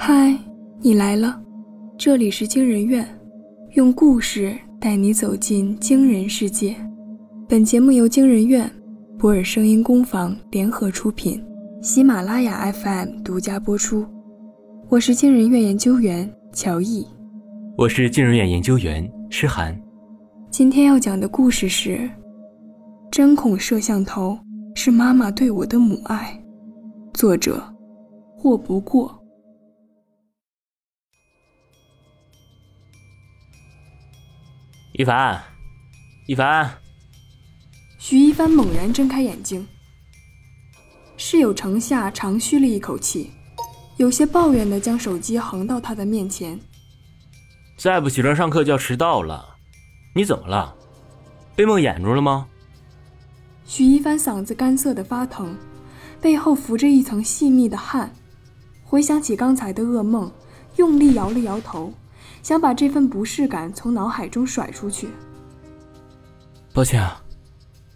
嗨，你来了，这里是惊人院，用故事带你走进惊人世界。本节目由惊人院、博尔声音工坊联合出品，喜马拉雅 FM 独家播出。我是惊人院研究员乔毅，我是惊人院研究员诗涵。今天要讲的故事是：针孔摄像头是妈妈对我的母爱。作者：或不过。一凡，一凡。徐一帆猛然睁开眼睛，室友程夏长吁了一口气，有些抱怨的将手机横到他的面前。再不起床上课就要迟到了，你怎么了？被梦魇住了吗？徐一帆嗓子干涩的发疼，背后浮着一层细密的汗，回想起刚才的噩梦，用力摇了摇头。想把这份不适感从脑海中甩出去。抱歉啊，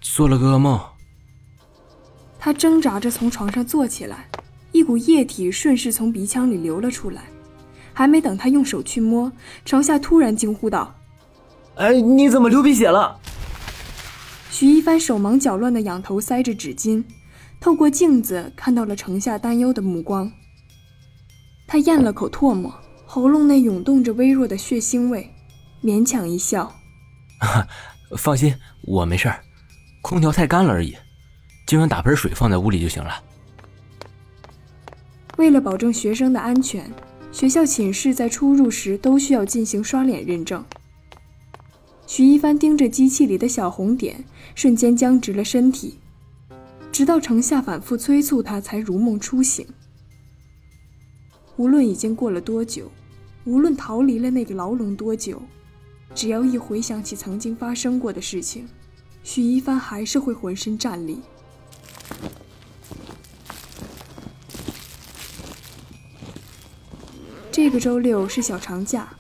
做了个噩梦。他挣扎着从床上坐起来，一股液体顺势从鼻腔里流了出来。还没等他用手去摸，程夏突然惊呼道：“哎，你怎么流鼻血了？”徐一帆手忙脚乱地仰头塞着纸巾，透过镜子看到了程夏担忧的目光。他咽了口唾沫。喉咙内涌动着微弱的血腥味，勉强一笑：“ 放心，我没事儿，空调太干了而已。今晚打盆水放在屋里就行了。”为了保证学生的安全，学校寝室在出入时都需要进行刷脸认证。徐一帆盯着机器里的小红点，瞬间僵直了身体，直到程夏反复催促他，才如梦初醒。无论已经过了多久。无论逃离了那个牢笼多久，只要一回想起曾经发生过的事情，许一帆还是会浑身战栗。这个周六是小长假，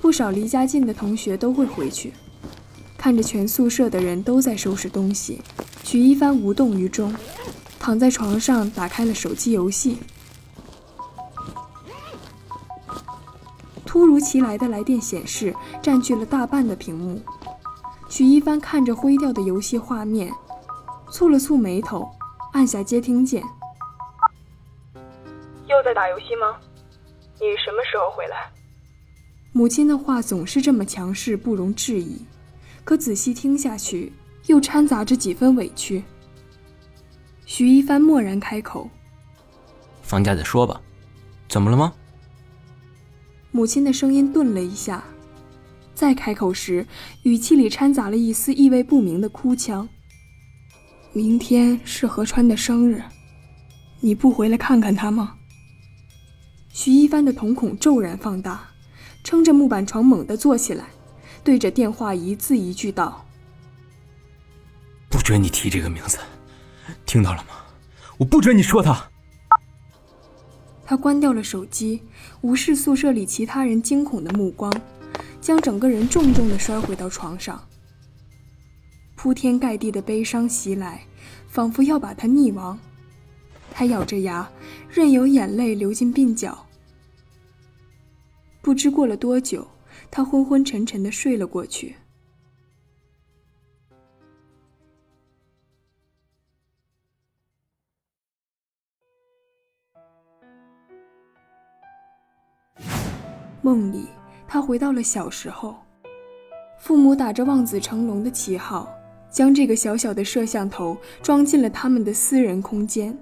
不少离家近的同学都会回去。看着全宿舍的人都在收拾东西，许一帆无动于衷，躺在床上打开了手机游戏。突如其来的来电显示占据了大半的屏幕，许一帆看着灰掉的游戏画面，蹙了蹙眉头，按下接听键。又在打游戏吗？你什么时候回来？母亲的话总是这么强势，不容置疑，可仔细听下去，又掺杂着几分委屈。许一帆蓦然开口：“放假再说吧，怎么了吗？”母亲的声音顿了一下，再开口时，语气里掺杂了一丝意味不明的哭腔。明天是何川的生日，你不回来看看他吗？徐一帆的瞳孔骤然放大，撑着木板床猛地坐起来，对着电话一字一句道：“不准你提这个名字，听到了吗？我不准你说他。”他关掉了手机，无视宿舍里其他人惊恐的目光，将整个人重重地摔回到床上。铺天盖地的悲伤袭来，仿佛要把他溺亡。他咬着牙，任由眼泪流进鬓角。不知过了多久，他昏昏沉沉地睡了过去。梦里，他回到了小时候，父母打着望子成龙的旗号，将这个小小的摄像头装进了他们的私人空间。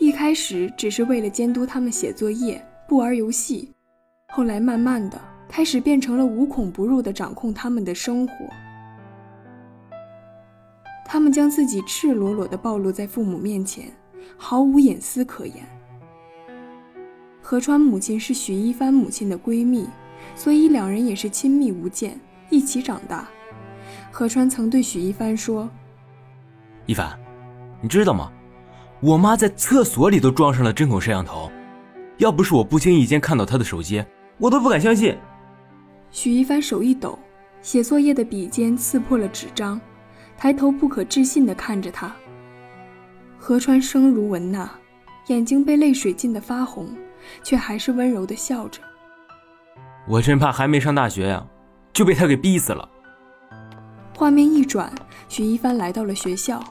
一开始只是为了监督他们写作业、不玩游戏，后来慢慢的开始变成了无孔不入的掌控他们的生活。他们将自己赤裸裸的暴露在父母面前，毫无隐私可言。何川母亲是许一帆母亲的闺蜜，所以两人也是亲密无间，一起长大。何川曾对许一帆说：“一帆，你知道吗？我妈在厕所里都装上了针孔摄像头，要不是我不经意间看到她的手机，我都不敢相信。”许一帆手一抖，写作业的笔尖刺破了纸张，抬头不可置信地看着他。何川声如蚊呐。眼睛被泪水浸得发红，却还是温柔的笑着。我真怕还没上大学呀，就被他给逼死了。画面一转，许一帆来到了学校。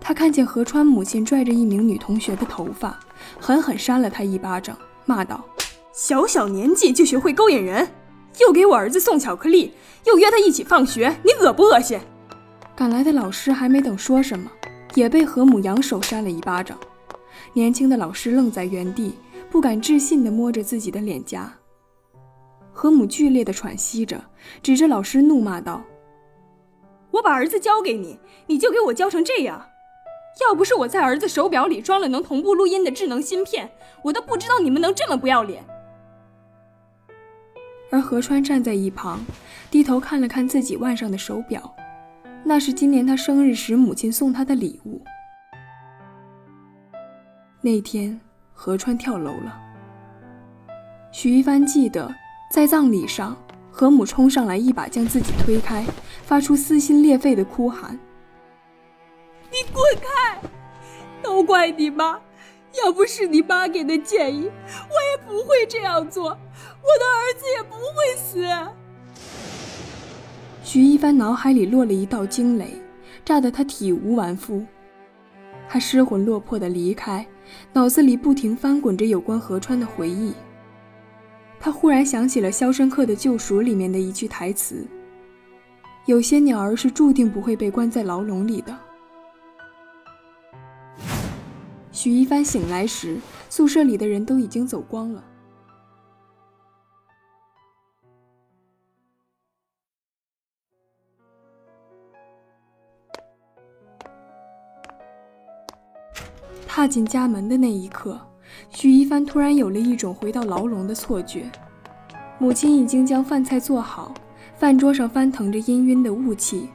他看见何川母亲拽着一名女同学的头发，狠狠扇了她一巴掌，骂道：“小小年纪就学会勾引人，又给我儿子送巧克力，又约他一起放学，你恶不恶心？”赶来的老师还没等说什么，也被何母扬手扇了一巴掌。年轻的老师愣在原地，不敢置信地摸着自己的脸颊。何母剧烈地喘息着，指着老师怒骂道：“我把儿子交给你，你就给我教成这样！要不是我在儿子手表里装了能同步录音的智能芯片，我都不知道你们能这么不要脸。”而何川站在一旁，低头看了看自己腕上的手表，那是今年他生日时母亲送他的礼物。那天，何川跳楼了。许一帆记得。在葬礼上，何母冲上来，一把将自己推开，发出撕心裂肺的哭喊：“你滚开！都怪你妈！要不是你妈给的建议，我也不会这样做，我的儿子也不会死。”徐一帆脑海里落了一道惊雷，炸得他体无完肤。他失魂落魄地离开，脑子里不停翻滚着有关河川的回忆。他忽然想起了《肖申克的救赎》里面的一句台词：“有些鸟儿是注定不会被关在牢笼里的。”许一帆醒来时，宿舍里的人都已经走光了。踏进家门的那一刻。许一帆突然有了一种回到牢笼的错觉，母亲已经将饭菜做好，饭桌上翻腾着氤氲的雾气。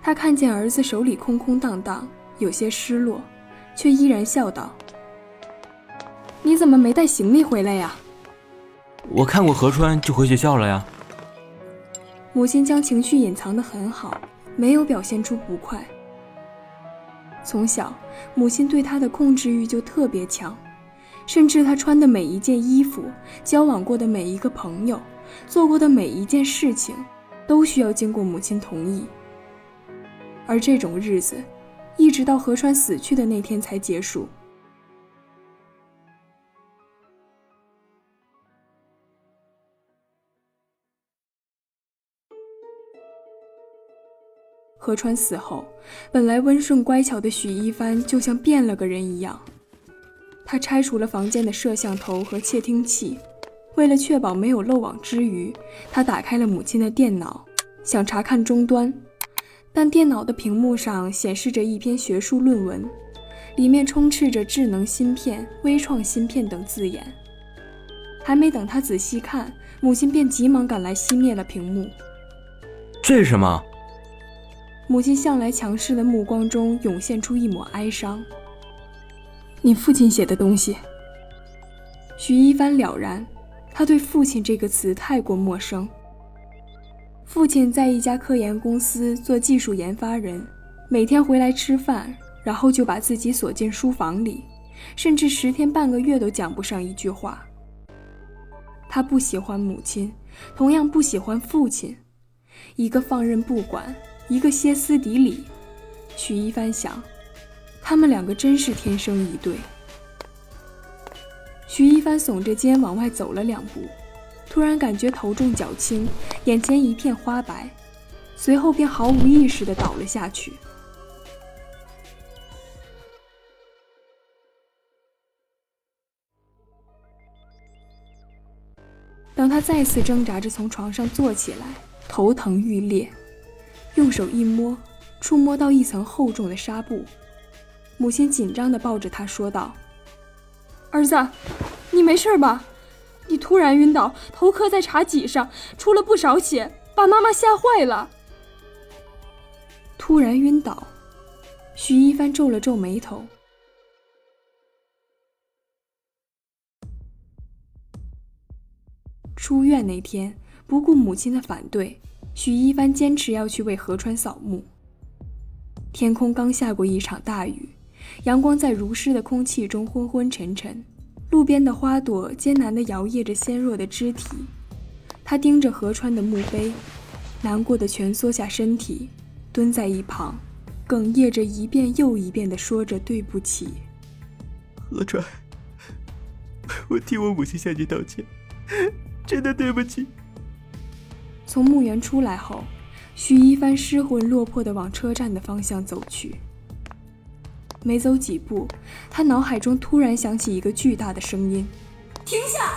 他看见儿子手里空空荡荡，有些失落，却依然笑道：“你怎么没带行李回来呀？”“我看过河川，就回学校了呀。”母亲将情绪隐藏得很好，没有表现出不快。从小，母亲对他的控制欲就特别强。甚至他穿的每一件衣服、交往过的每一个朋友、做过的每一件事情，都需要经过母亲同意。而这种日子，一直到河川死去的那天才结束。河川死后，本来温顺乖巧的许一帆就像变了个人一样。他拆除了房间的摄像头和窃听器，为了确保没有漏网之鱼，他打开了母亲的电脑，想查看终端，但电脑的屏幕上显示着一篇学术论文，里面充斥着“智能芯片”“微创芯片”等字眼。还没等他仔细看，母亲便急忙赶来熄灭了屏幕。这是什么？母亲向来强势的目光中涌现出一抹哀伤。你父亲写的东西。徐一帆了然，他对“父亲”这个词太过陌生。父亲在一家科研公司做技术研发人，每天回来吃饭，然后就把自己锁进书房里，甚至十天半个月都讲不上一句话。他不喜欢母亲，同样不喜欢父亲，一个放任不管，一个歇斯底里。许一帆想。他们两个真是天生一对。许一帆耸着肩往外走了两步，突然感觉头重脚轻，眼前一片花白，随后便毫无意识地倒了下去。当他再次挣扎着从床上坐起来，头疼欲裂，用手一摸，触摸到一层厚重的纱布。母亲紧张地抱着他说道：“儿子，你没事吧？你突然晕倒，头磕在茶几上，出了不少血，把妈妈吓坏了。”突然晕倒，徐一帆皱了皱眉头。出院那天，不顾母亲的反对，许一帆坚持要去为河川扫墓。天空刚下过一场大雨。阳光在如湿的空气中昏昏沉沉，路边的花朵艰难地摇曳着纤弱的肢体。他盯着河川的墓碑，难过的蜷缩下身体，蹲在一旁，哽咽着一遍又一遍地说着对不起。河川，我替我母亲向你道歉，真的对不起。从墓园出来后，徐一帆失魂落魄地往车站的方向走去。没走几步，他脑海中突然响起一个巨大的声音：“停下！”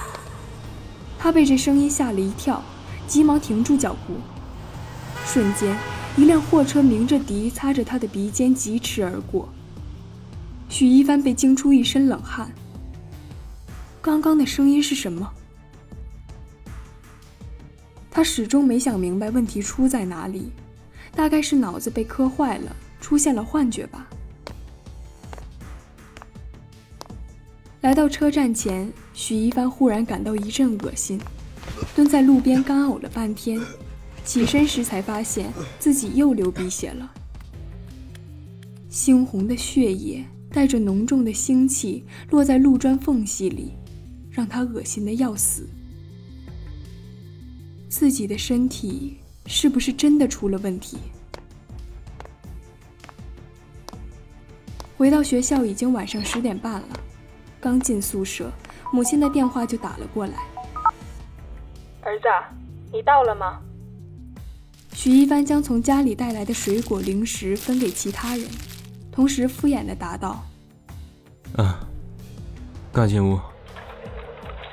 他被这声音吓了一跳，急忙停住脚步。瞬间，一辆货车鸣着笛，擦着他的鼻尖疾驰而过。许一帆被惊出一身冷汗。刚刚的声音是什么？他始终没想明白问题出在哪里，大概是脑子被磕坏了，出现了幻觉吧。来到车站前，许一帆忽然感到一阵恶心，蹲在路边干呕了半天，起身时才发现自己又流鼻血了。猩红的血液带着浓重的腥气落在路砖缝隙里，让他恶心的要死。自己的身体是不是真的出了问题？回到学校已经晚上十点半了。刚进宿舍，母亲的电话就打了过来。儿子，你到了吗？许一帆将从家里带来的水果零食分给其他人，同时敷衍的答道：“嗯，刚进屋。”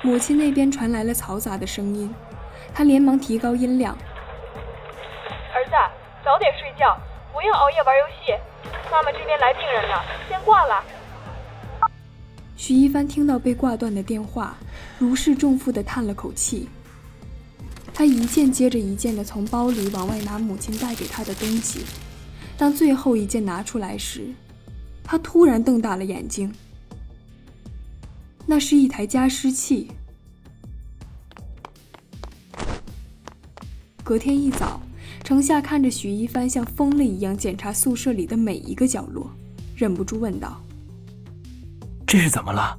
母亲那边传来了嘈杂的声音，她连忙提高音量：“儿子，早点睡觉，不要熬夜玩游戏。妈妈这边来病人了，先挂了。”许一帆听到被挂断的电话，如释重负地叹了口气。他一件接着一件地从包里往外拿母亲带给他的东西。当最后一件拿出来时，他突然瞪大了眼睛。那是一台加湿器。隔天一早，程夏看着许一帆像疯了一样检查宿舍里的每一个角落，忍不住问道。这是怎么了？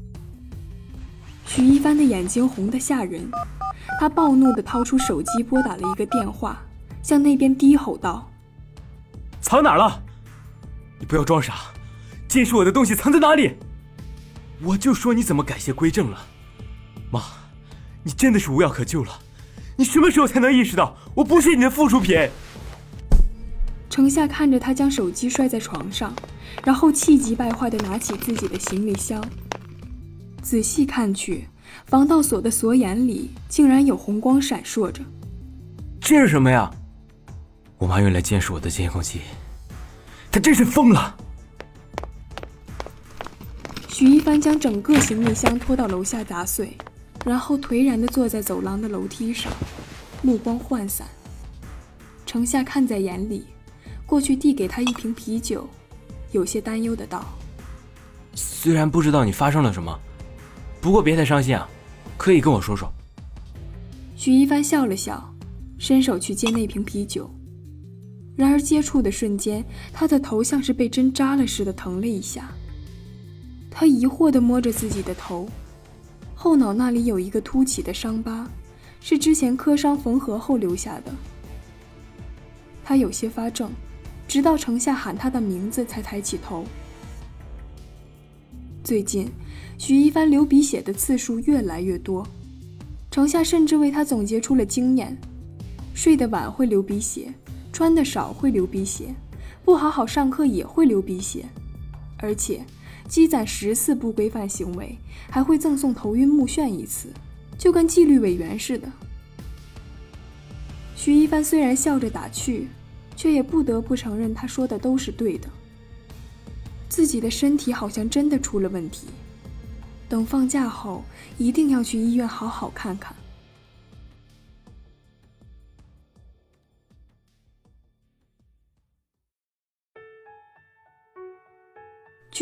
许一帆的眼睛红得吓人，他暴怒地掏出手机拨打了一个电话，向那边低吼道：“藏哪了？你不要装傻，监视我的东西藏在哪里？我就说你怎么改邪归正了？妈，你真的是无药可救了，你什么时候才能意识到我不是你的附属品？”程夏看着他将手机摔在床上。然后气急败坏地拿起自己的行李箱，仔细看去，防盗锁的锁眼里竟然有红光闪烁着。这是什么呀？我妈用来监视我的监控器，她真是疯了。许一帆将整个行李箱拖到楼下砸碎，然后颓然地坐在走廊的楼梯上，目光涣散。程夏看在眼里，过去递给他一瓶啤酒。有些担忧的道：“虽然不知道你发生了什么，不过别太伤心啊，可以跟我说说。”许一帆笑了笑，伸手去接那瓶啤酒。然而接触的瞬间，他的头像是被针扎了似的疼了一下。他疑惑地摸着自己的头，后脑那里有一个凸起的伤疤，是之前磕伤缝合后留下的。他有些发怔。直到程夏喊他的名字，才抬起头。最近，许一帆流鼻血的次数越来越多，程夏甚至为他总结出了经验：睡得晚会流鼻血，穿得少会流鼻血，不好好上课也会流鼻血，而且积攒十次不规范行为，还会赠送头晕目眩一次，就跟纪律委员似的。徐一帆虽然笑着打趣。却也不得不承认，他说的都是对的。自己的身体好像真的出了问题，等放假后一定要去医院好好看看。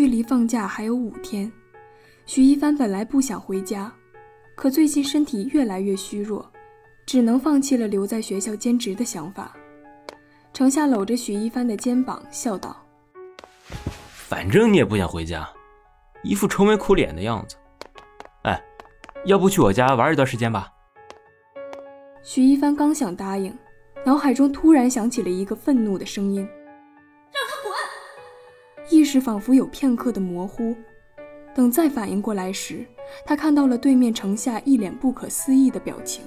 距离放假还有五天，许一帆本来不想回家，可最近身体越来越虚弱，只能放弃了留在学校兼职的想法。程夏搂着许一帆的肩膀，笑道：“反正你也不想回家，一副愁眉苦脸的样子。哎，要不去我家玩一段时间吧？许一帆刚想答应，脑海中突然响起了一个愤怒的声音：“让他滚！”意识仿佛有片刻的模糊，等再反应过来时，他看到了对面程夏一脸不可思议的表情，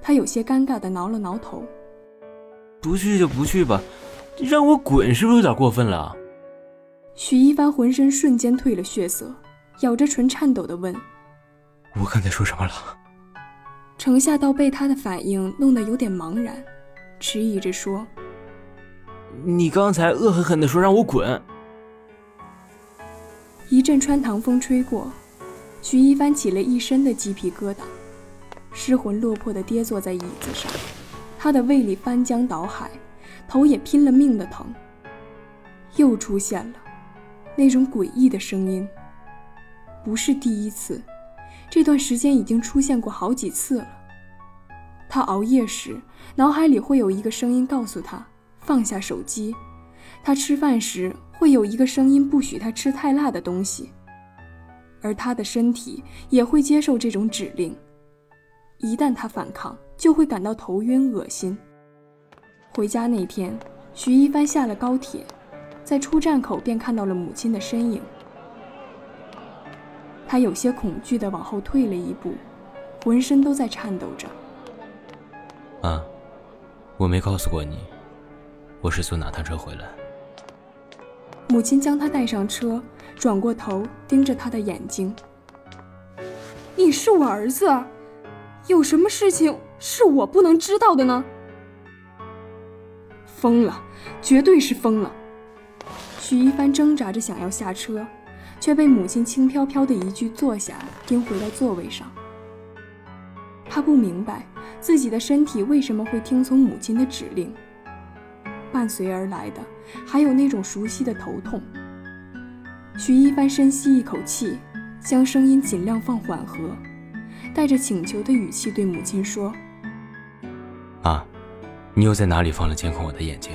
他有些尴尬地挠了挠头：“不去就不去吧，让我滚是不是有点过分了？”许一帆浑身瞬间褪了血色，咬着唇颤抖地问：“我刚才说什么了？”程夏倒被他的反应弄得有点茫然，迟疑着说：“你刚才恶狠狠地说让我滚。”一阵穿堂风吹过，徐一帆起了一身的鸡皮疙瘩，失魂落魄地跌坐在椅子上，他的胃里翻江倒海，头也拼了命的疼。又出现了。那种诡异的声音，不是第一次，这段时间已经出现过好几次了。他熬夜时，脑海里会有一个声音告诉他放下手机；他吃饭时，会有一个声音不许他吃太辣的东西。而他的身体也会接受这种指令，一旦他反抗，就会感到头晕恶心。回家那天，徐一帆下了高铁。在出站口便看到了母亲的身影，他有些恐惧地往后退了一步，浑身都在颤抖着。啊，我没告诉过你，我是坐哪趟车回来？母亲将他带上车，转过头盯着他的眼睛：“你是我儿子，有什么事情是我不能知道的呢？”疯了，绝对是疯了。许一帆挣扎着想要下车，却被母亲轻飘飘的一句“坐下”钉回到座位上。他不明白自己的身体为什么会听从母亲的指令，伴随而来的还有那种熟悉的头痛。许一帆深吸一口气，将声音尽量放缓和，带着请求的语气对母亲说：“妈，你又在哪里放了监控我的眼睛？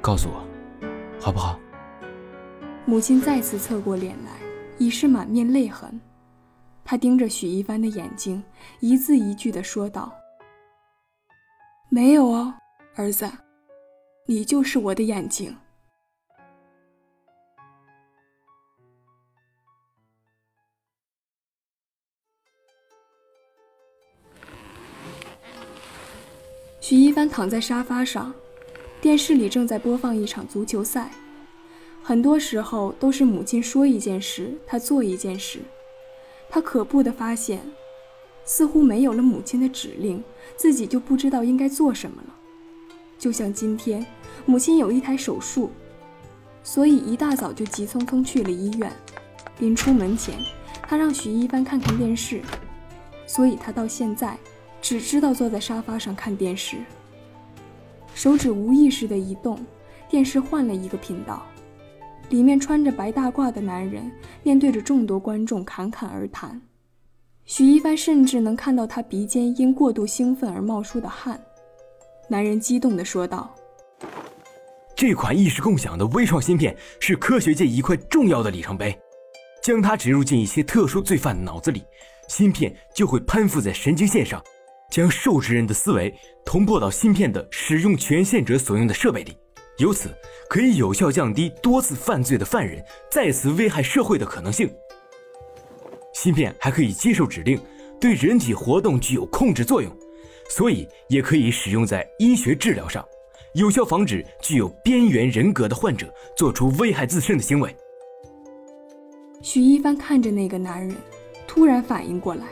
告诉我，好不好？”母亲再次侧过脸来，已是满面泪痕。她盯着许一帆的眼睛，一字一句地说道：“没有哦，儿子，你就是我的眼睛。”许一帆躺在沙发上，电视里正在播放一场足球赛。很多时候都是母亲说一件事，他做一件事。他可怖的发现，似乎没有了母亲的指令，自己就不知道应该做什么了。就像今天，母亲有一台手术，所以一大早就急匆匆去了医院。临出门前，他让许一帆看看电视，所以他到现在只知道坐在沙发上看电视。手指无意识的移动，电视换了一个频道。里面穿着白大褂的男人面对着众多观众侃侃而谈，许一帆甚至能看到他鼻尖因过度兴奋而冒出的汗。男人激动地说道：“这款意识共享的微创芯片是科学界一块重要的里程碑，将它植入进一些特殊罪犯脑子里，芯片就会攀附在神经线上，将受制人的思维同步到芯片的使用权限者所用的设备里。”由此可以有效降低多次犯罪的犯人再次危害社会的可能性。芯片还可以接受指令，对人体活动具有控制作用，所以也可以使用在医学治疗上，有效防止具有边缘人格的患者做出危害自身的行为。许一帆看着那个男人，突然反应过来，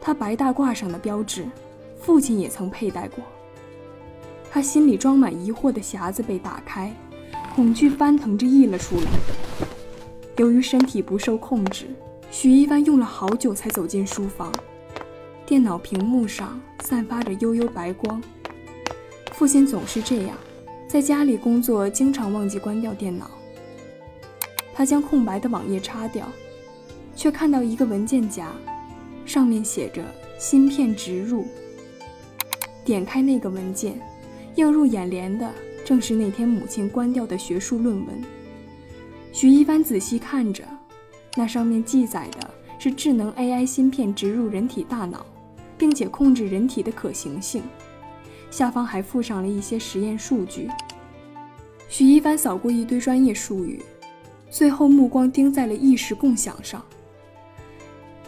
他白大褂上的标志，父亲也曾佩戴过。他心里装满疑惑的匣子被打开，恐惧翻腾着溢了出来。由于身体不受控制，许一帆用了好久才走进书房。电脑屏幕上散发着幽幽白光。父亲总是这样，在家里工作经常忘记关掉电脑。他将空白的网页擦掉，却看到一个文件夹，上面写着“芯片植入”。点开那个文件。映入眼帘的正是那天母亲关掉的学术论文。许一帆仔细看着，那上面记载的是智能 AI 芯片植入人体大脑，并且控制人体的可行性。下方还附上了一些实验数据。许一帆扫过一堆专业术语，最后目光盯在了意识共享上。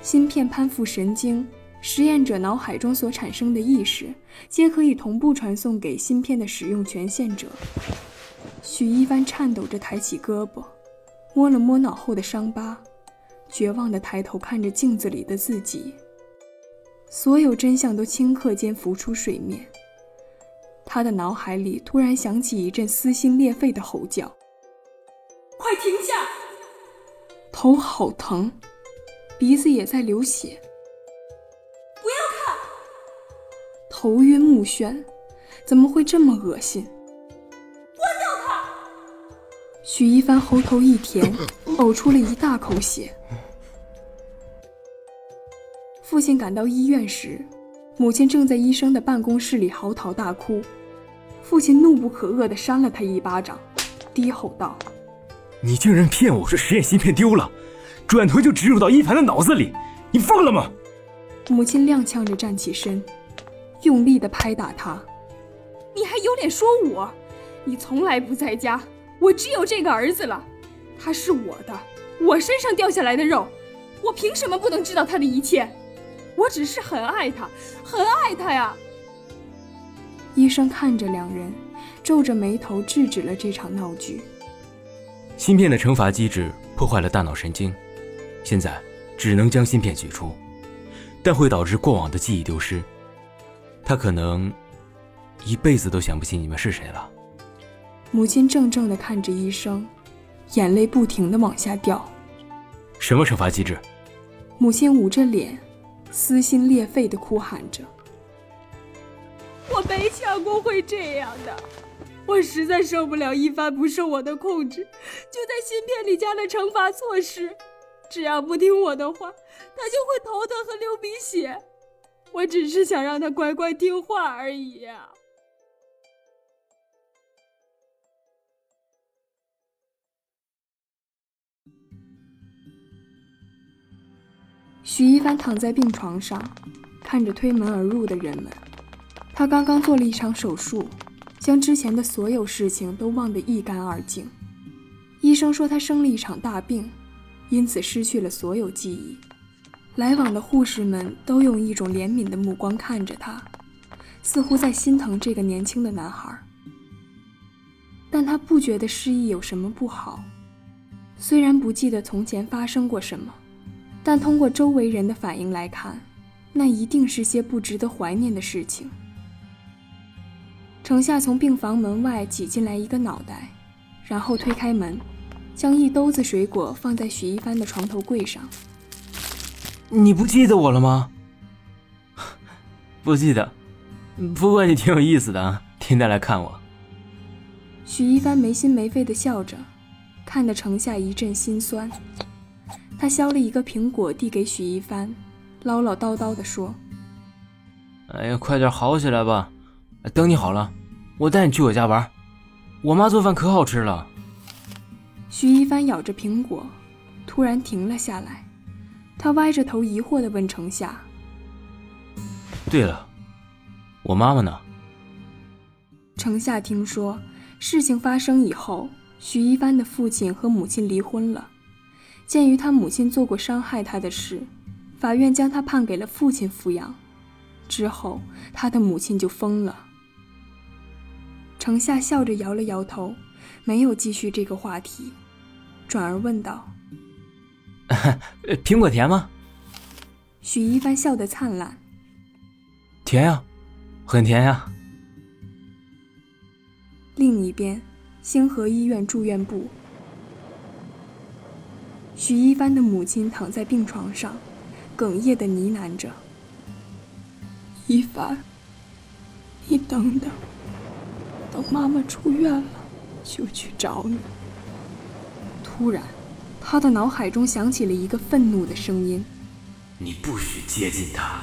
芯片攀附神经，实验者脑海中所产生的意识，皆可以同步传送给芯片的使用权限者。许一帆颤抖着抬起胳膊，摸了摸脑后的伤疤，绝望地抬头看着镜子里的自己。所有真相都顷刻间浮出水面。他的脑海里突然响起一阵撕心裂肺的吼叫：“快停下！头好疼，鼻子也在流血。不要看！头晕目眩，怎么会这么恶心？关掉它！”许一帆喉头一甜，呕出了一大口血。父亲赶到医院时，母亲正在医生的办公室里嚎啕大哭。父亲怒不可遏地扇了他一巴掌，低吼道：“你竟然骗我说实验芯片丢了，转头就植入到一凡的脑子里，你疯了吗？”母亲踉跄着站起身，用力地拍打他：“你还有脸说我？你从来不在家，我只有这个儿子了，他是我的，我身上掉下来的肉，我凭什么不能知道他的一切？我只是很爱他，很爱他呀！”医生看着两人，皱着眉头制止了这场闹剧。芯片的惩罚机制破坏了大脑神经，现在只能将芯片取出，但会导致过往的记忆丢失。他可能一辈子都想不起你们是谁了。母亲怔怔地看着医生，眼泪不停地往下掉。什么惩罚机制？母亲捂着脸，撕心裂肺的哭喊着。我没想过会这样的，我实在受不了一帆不受我的控制，就在芯片里加了惩罚措施，只要不听我的话，他就会头疼和流鼻血。我只是想让他乖乖听话而已呀。许一帆躺在病床上，看着推门而入的人们。他刚刚做了一场手术，将之前的所有事情都忘得一干二净。医生说他生了一场大病，因此失去了所有记忆。来往的护士们都用一种怜悯的目光看着他，似乎在心疼这个年轻的男孩。但他不觉得失忆有什么不好。虽然不记得从前发生过什么，但通过周围人的反应来看，那一定是些不值得怀念的事情。程夏从病房门外挤进来一个脑袋，然后推开门，将一兜子水果放在许一帆的床头柜上。你不记得我了吗？不记得，不过你挺有意思的，天天来看我。许一帆没心没肺的笑着，看得程夏一阵心酸。他削了一个苹果递给许一帆，唠唠叨叨地说：“哎呀，快点好起来吧。”等你好了，我带你去我家玩。我妈做饭可好吃了。许一帆咬着苹果，突然停了下来。他歪着头疑惑地问程夏：“对了，我妈妈呢？”程夏听说事情发生以后，许一帆的父亲和母亲离婚了。鉴于他母亲做过伤害他的事，法院将他判给了父亲抚养。之后，他的母亲就疯了。程夏笑着摇了摇头，没有继续这个话题，转而问道：“ 苹果甜吗？”许一帆笑得灿烂：“甜呀，很甜呀。”另一边，星河医院住院部，许一帆的母亲躺在病床上，哽咽的呢喃着：“一帆，你等等。”等妈妈出院了，就去找你。突然，他的脑海中响起了一个愤怒的声音：“你不许接近他。”